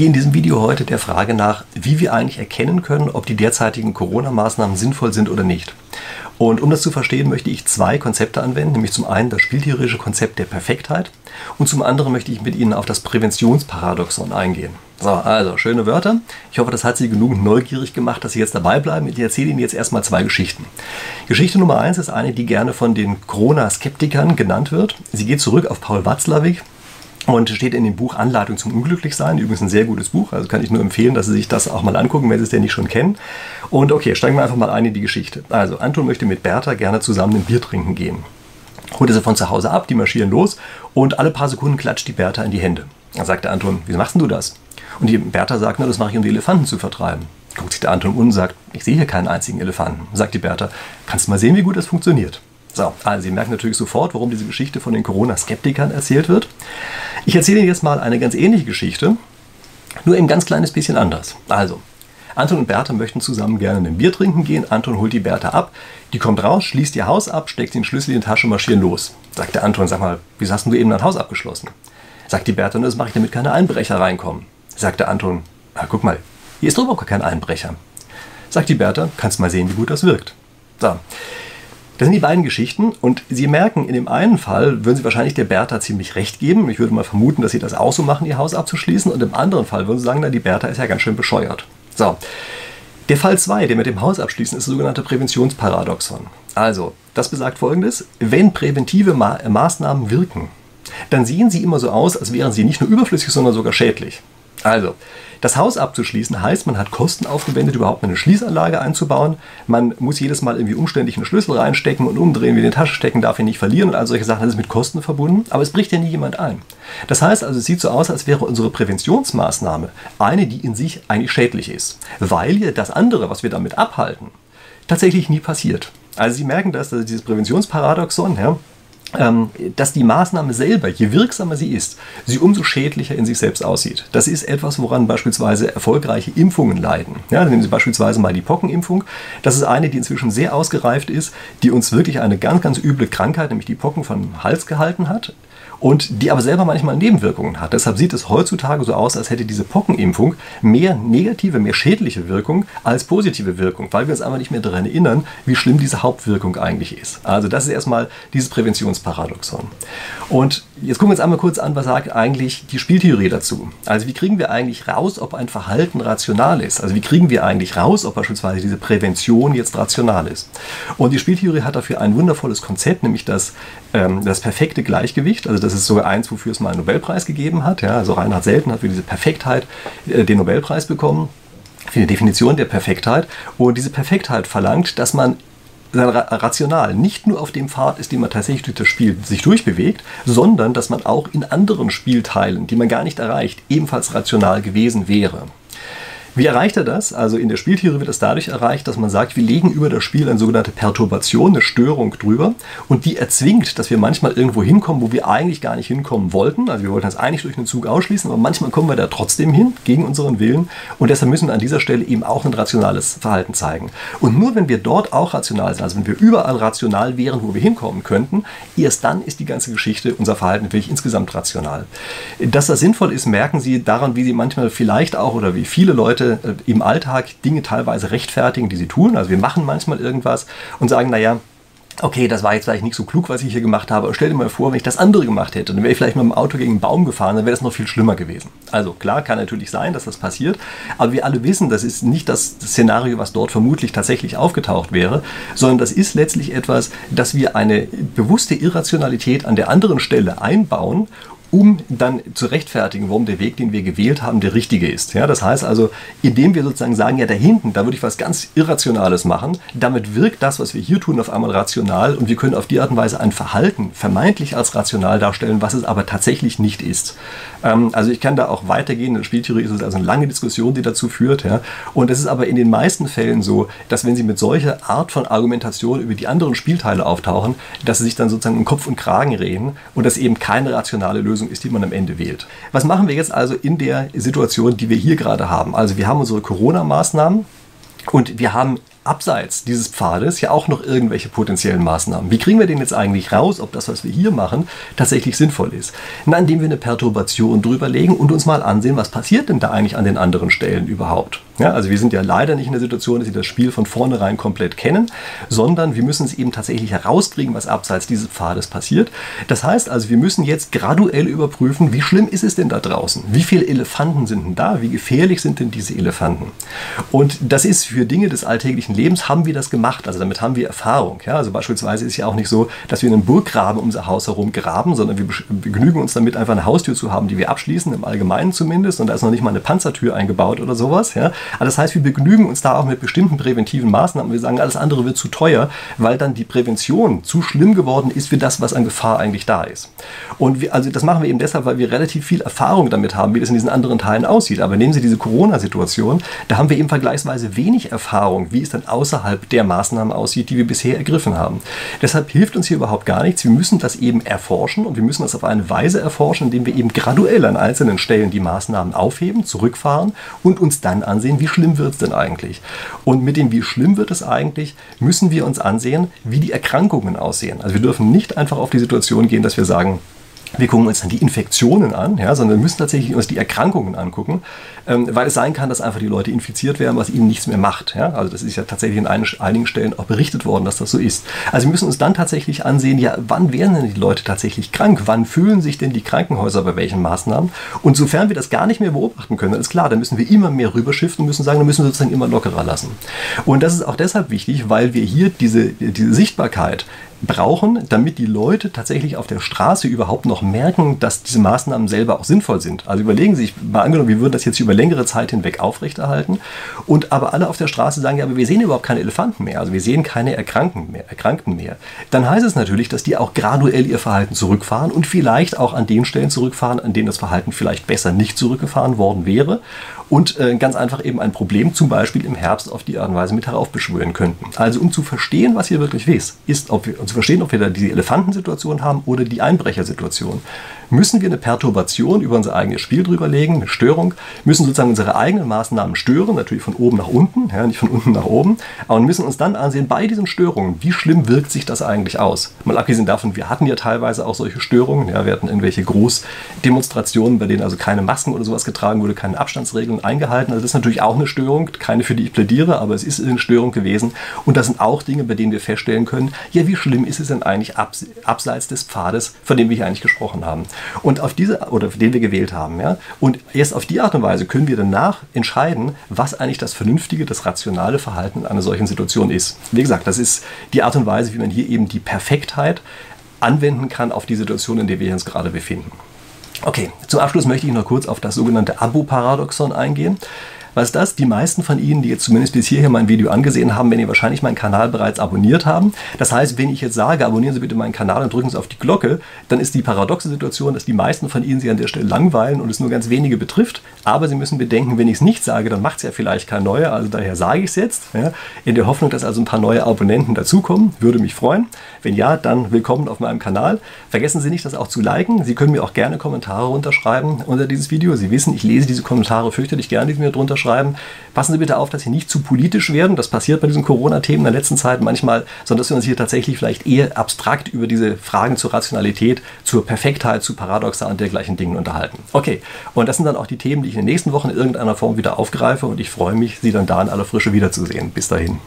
gehe in diesem Video heute der Frage nach, wie wir eigentlich erkennen können, ob die derzeitigen Corona-Maßnahmen sinnvoll sind oder nicht. Und um das zu verstehen, möchte ich zwei Konzepte anwenden, nämlich zum einen das spieltheoretische Konzept der Perfektheit und zum anderen möchte ich mit Ihnen auf das Präventionsparadoxon eingehen. So, also schöne Wörter. Ich hoffe, das hat Sie genug neugierig gemacht, dass Sie jetzt dabei bleiben. Ich erzähle Ihnen jetzt erstmal zwei Geschichten. Geschichte Nummer eins ist eine, die gerne von den Corona-Skeptikern genannt wird. Sie geht zurück auf Paul Watzlawick, und steht in dem Buch Anleitung zum Unglücklichsein. Übrigens ein sehr gutes Buch, also kann ich nur empfehlen, dass Sie sich das auch mal angucken, wenn Sie es denn nicht schon kennen. Und okay, steigen wir einfach mal ein in die Geschichte. Also, Anton möchte mit Bertha gerne zusammen ein Bier trinken gehen. Holt er sie von zu Hause ab, die marschieren los und alle paar Sekunden klatscht die Bertha in die Hände. Dann sagt der Anton, wieso machst du das? Und die Bertha sagt, na, das mache ich, um die Elefanten zu vertreiben. Guckt sich der Anton um und sagt, ich sehe hier keinen einzigen Elefanten. Sagt die Bertha, kannst du mal sehen, wie gut das funktioniert. So, also Sie merken natürlich sofort, warum diese Geschichte von den Corona-Skeptikern erzählt wird. Ich erzähle Ihnen jetzt mal eine ganz ähnliche Geschichte, nur ein ganz kleines bisschen anders. Also, Anton und Bertha möchten zusammen gerne ein Bier trinken gehen. Anton holt die Bertha ab. Die kommt raus, schließt ihr Haus ab, steckt den Schlüssel in die Tasche und marschieren los. Sagt der Anton, sag mal, wieso hast du eben dein Haus abgeschlossen? Sagt die Bertha, das mache ich, damit keine Einbrecher reinkommen. Sagt der Anton, ah, guck mal, hier ist überhaupt kein Einbrecher. Sagt die Bertha, kannst mal sehen, wie gut das wirkt. So. Das sind die beiden Geschichten und Sie merken, in dem einen Fall würden Sie wahrscheinlich der Bertha ziemlich recht geben. Ich würde mal vermuten, dass Sie das auch so machen, Ihr Haus abzuschließen. Und im anderen Fall würden Sie sagen, na, die Bertha ist ja ganz schön bescheuert. So. Der Fall 2, der mit dem Haus abschließen, ist das sogenannte Präventionsparadoxon. Also, das besagt folgendes: Wenn präventive Ma Maßnahmen wirken, dann sehen sie immer so aus, als wären sie nicht nur überflüssig, sondern sogar schädlich. Also, das Haus abzuschließen heißt, man hat Kosten aufgewendet, überhaupt eine Schließanlage einzubauen. Man muss jedes Mal irgendwie umständlich einen Schlüssel reinstecken und umdrehen, wie in die Tasche stecken, darf ihn nicht verlieren und all solche Sachen. Das ist mit Kosten verbunden, aber es bricht ja nie jemand ein. Das heißt also, es sieht so aus, als wäre unsere Präventionsmaßnahme eine, die in sich eigentlich schädlich ist, weil ja das andere, was wir damit abhalten, tatsächlich nie passiert. Also Sie merken das, also dieses Präventionsparadoxon, ja, dass die Maßnahme selber, je wirksamer sie ist, sie umso schädlicher in sich selbst aussieht. Das ist etwas, woran beispielsweise erfolgreiche Impfungen leiden. Ja, nehmen Sie beispielsweise mal die Pockenimpfung. Das ist eine, die inzwischen sehr ausgereift ist, die uns wirklich eine ganz, ganz üble Krankheit, nämlich die Pocken vom Hals gehalten hat und die aber selber manchmal Nebenwirkungen hat. Deshalb sieht es heutzutage so aus, als hätte diese Pockenimpfung mehr negative, mehr schädliche Wirkung als positive Wirkung, weil wir uns einfach nicht mehr daran erinnern, wie schlimm diese Hauptwirkung eigentlich ist. Also das ist erstmal dieses Präventionsparadoxon. Und jetzt gucken wir uns einmal kurz an, was sagt eigentlich die Spieltheorie dazu. Also wie kriegen wir eigentlich raus, ob ein Verhalten rational ist? Also wie kriegen wir eigentlich raus, ob beispielsweise diese Prävention jetzt rational ist? Und die Spieltheorie hat dafür ein wundervolles Konzept, nämlich das, ähm, das perfekte Gleichgewicht. Also das ist sogar eins, wofür es mal einen Nobelpreis gegeben hat. Ja, also Reinhard Selten hat für diese Perfektheit äh, den Nobelpreis bekommen, für die Definition der Perfektheit. Und diese Perfektheit verlangt, dass man rational nicht nur auf dem Pfad ist, den man tatsächlich durch das Spiel sich durchbewegt, sondern dass man auch in anderen Spielteilen, die man gar nicht erreicht, ebenfalls rational gewesen wäre. Wie erreicht er das? Also in der Spieltheorie wird das dadurch erreicht, dass man sagt, wir legen über das Spiel eine sogenannte Perturbation, eine Störung drüber und die erzwingt, dass wir manchmal irgendwo hinkommen, wo wir eigentlich gar nicht hinkommen wollten. Also wir wollten das eigentlich durch einen Zug ausschließen, aber manchmal kommen wir da trotzdem hin, gegen unseren Willen und deshalb müssen wir an dieser Stelle eben auch ein rationales Verhalten zeigen. Und nur wenn wir dort auch rational sind, also wenn wir überall rational wären, wo wir hinkommen könnten, erst dann ist die ganze Geschichte, unser Verhalten wirklich insgesamt rational. Dass das sinnvoll ist, merken Sie daran, wie Sie manchmal vielleicht auch oder wie viele Leute Leute äh, im Alltag Dinge teilweise rechtfertigen, die sie tun. Also wir machen manchmal irgendwas und sagen, naja, okay, das war jetzt vielleicht nicht so klug, was ich hier gemacht habe, aber stell dir mal vor, wenn ich das andere gemacht hätte, dann wäre ich vielleicht mit dem Auto gegen einen Baum gefahren, dann wäre das noch viel schlimmer gewesen. Also klar, kann natürlich sein, dass das passiert, aber wir alle wissen, das ist nicht das Szenario, was dort vermutlich tatsächlich aufgetaucht wäre, sondern das ist letztlich etwas, dass wir eine bewusste Irrationalität an der anderen Stelle einbauen um dann zu rechtfertigen, warum der Weg, den wir gewählt haben, der richtige ist. Ja, das heißt also, indem wir sozusagen sagen, ja, da hinten, da würde ich was ganz Irrationales machen, damit wirkt das, was wir hier tun, auf einmal rational und wir können auf die Art und Weise ein Verhalten vermeintlich als rational darstellen, was es aber tatsächlich nicht ist. Ähm, also ich kann da auch weitergehen, in der Spieltheorie ist es also eine lange Diskussion, die dazu führt. Ja, und es ist aber in den meisten Fällen so, dass wenn Sie mit solcher Art von Argumentation über die anderen Spielteile auftauchen, dass Sie sich dann sozusagen um Kopf und Kragen reden und das eben keine rationale Lösung Lösung ist, die man am Ende wählt. Was machen wir jetzt also in der Situation, die wir hier gerade haben? Also wir haben unsere Corona-Maßnahmen und wir haben abseits dieses Pfades ja auch noch irgendwelche potenziellen Maßnahmen. Wie kriegen wir den jetzt eigentlich raus, ob das, was wir hier machen, tatsächlich sinnvoll ist? Na, indem wir eine Perturbation drüber legen und uns mal ansehen, was passiert denn da eigentlich an den anderen Stellen überhaupt. Ja, also wir sind ja leider nicht in der Situation, dass sie das Spiel von vornherein komplett kennen, sondern wir müssen es eben tatsächlich herauskriegen, was abseits dieses Pfades passiert. Das heißt also, wir müssen jetzt graduell überprüfen, wie schlimm ist es denn da draußen? Wie viele Elefanten sind denn da? Wie gefährlich sind denn diese Elefanten? Und das ist für Dinge des alltäglichen Lebens haben wir das gemacht. Also damit haben wir Erfahrung. Ja, also beispielsweise ist ja auch nicht so, dass wir einen Burggraben um unser Haus herum graben, sondern wir begnügen uns damit, einfach eine Haustür zu haben, die wir abschließen, im Allgemeinen zumindest. Und da ist noch nicht mal eine Panzertür eingebaut oder sowas. Ja. Aber das heißt, wir begnügen uns da auch mit bestimmten präventiven Maßnahmen. Wir sagen, alles andere wird zu teuer, weil dann die Prävention zu schlimm geworden ist für das, was an Gefahr eigentlich da ist. Und wir, also das machen wir eben deshalb, weil wir relativ viel Erfahrung damit haben, wie das in diesen anderen Teilen aussieht. Aber nehmen Sie diese Corona-Situation, da haben wir eben vergleichsweise wenig Erfahrung, wie es dann außerhalb der Maßnahmen aussieht, die wir bisher ergriffen haben. Deshalb hilft uns hier überhaupt gar nichts. Wir müssen das eben erforschen und wir müssen das auf eine Weise erforschen, indem wir eben graduell an einzelnen Stellen die Maßnahmen aufheben, zurückfahren und uns dann ansehen, wie schlimm wird es denn eigentlich? Und mit dem, wie schlimm wird es eigentlich, müssen wir uns ansehen, wie die Erkrankungen aussehen. Also wir dürfen nicht einfach auf die Situation gehen, dass wir sagen, wir gucken uns dann die Infektionen an, ja, sondern wir müssen tatsächlich uns die Erkrankungen angucken, ähm, weil es sein kann, dass einfach die Leute infiziert werden, was ihnen nichts mehr macht. Ja? Also das ist ja tatsächlich in einigen Stellen auch berichtet worden, dass das so ist. Also wir müssen uns dann tatsächlich ansehen, ja, wann werden denn die Leute tatsächlich krank? Wann fühlen sich denn die Krankenhäuser bei welchen Maßnahmen? Und sofern wir das gar nicht mehr beobachten können, dann ist klar, dann müssen wir immer mehr rüberschiften und müssen sagen, dann müssen wir sozusagen immer lockerer lassen. Und das ist auch deshalb wichtig, weil wir hier diese, diese Sichtbarkeit brauchen, damit die Leute tatsächlich auf der Straße überhaupt noch merken, dass diese Maßnahmen selber auch sinnvoll sind. Also überlegen Sie sich mal angenommen, wir würden das jetzt über längere Zeit hinweg aufrechterhalten und aber alle auf der Straße sagen, ja, aber wir sehen überhaupt keine Elefanten mehr, also wir sehen keine Erkrankten mehr, Erkrankten mehr. Dann heißt es natürlich, dass die auch graduell ihr Verhalten zurückfahren und vielleicht auch an den Stellen zurückfahren, an denen das Verhalten vielleicht besser nicht zurückgefahren worden wäre und äh, ganz einfach eben ein Problem zum Beispiel im Herbst auf die Art und Weise mit heraufbeschwören könnten. Also um zu verstehen, was hier wirklich ist, ist, ob wir, um zu verstehen, ob wir da die Elefantensituation haben oder die Einbrechersituation, müssen wir eine Perturbation über unser eigenes Spiel drüber legen, eine Störung, müssen sozusagen unsere eigenen Maßnahmen stören, natürlich von oben nach unten, ja, nicht von unten nach oben, aber müssen uns dann ansehen, bei diesen Störungen, wie schlimm wirkt sich das eigentlich aus? Mal abgesehen davon, wir hatten ja teilweise auch solche Störungen, ja, wir hatten irgendwelche Großdemonstrationen, bei denen also keine Masken oder sowas getragen wurde, keine Abstandsregeln eingehalten, also das ist natürlich auch eine Störung, keine für die ich plädiere, aber es ist eine Störung gewesen und das sind auch Dinge, bei denen wir feststellen können, ja, wie schlimm ist es denn eigentlich abseits des Pfades, von dem wir hier eigentlich gesprochen haben? Und auf diese, oder den wir gewählt haben, ja. Und erst auf die Art und Weise können wir danach entscheiden, was eigentlich das vernünftige, das rationale Verhalten in einer solchen Situation ist. Wie gesagt, das ist die Art und Weise, wie man hier eben die Perfektheit anwenden kann auf die Situation, in der wir uns gerade befinden. Okay, zum Abschluss möchte ich noch kurz auf das sogenannte Abo-Paradoxon eingehen. Was ist das? Die meisten von Ihnen, die jetzt zumindest bis hierher mein Video angesehen haben, werden ihr wahrscheinlich meinen Kanal bereits abonniert haben. Das heißt, wenn ich jetzt sage, abonnieren Sie bitte meinen Kanal und drücken Sie auf die Glocke, dann ist die paradoxe Situation, dass die meisten von Ihnen sich an der Stelle langweilen und es nur ganz wenige betrifft. Aber Sie müssen bedenken, wenn ich es nicht sage, dann macht es ja vielleicht kein neuer. Also daher sage ich es jetzt, ja, in der Hoffnung, dass also ein paar neue Abonnenten dazukommen. Würde mich freuen. Wenn ja, dann willkommen auf meinem Kanal. Vergessen Sie nicht, das auch zu liken. Sie können mir auch gerne Kommentare runterschreiben unter dieses Video. Sie wissen, ich lese diese Kommentare fürchterlich gerne, die Sie mir drunter schreiben. Passen Sie bitte auf, dass Sie nicht zu politisch werden. Das passiert bei diesen Corona-Themen in der letzten Zeit manchmal, sondern dass wir uns hier tatsächlich vielleicht eher abstrakt über diese Fragen zur Rationalität, zur Perfektheit, zu Paradoxa und dergleichen Dingen unterhalten. Okay, und das sind dann auch die Themen, die ich in den nächsten Wochen in irgendeiner Form wieder aufgreife und ich freue mich, Sie dann da in aller Frische wiederzusehen. Bis dahin.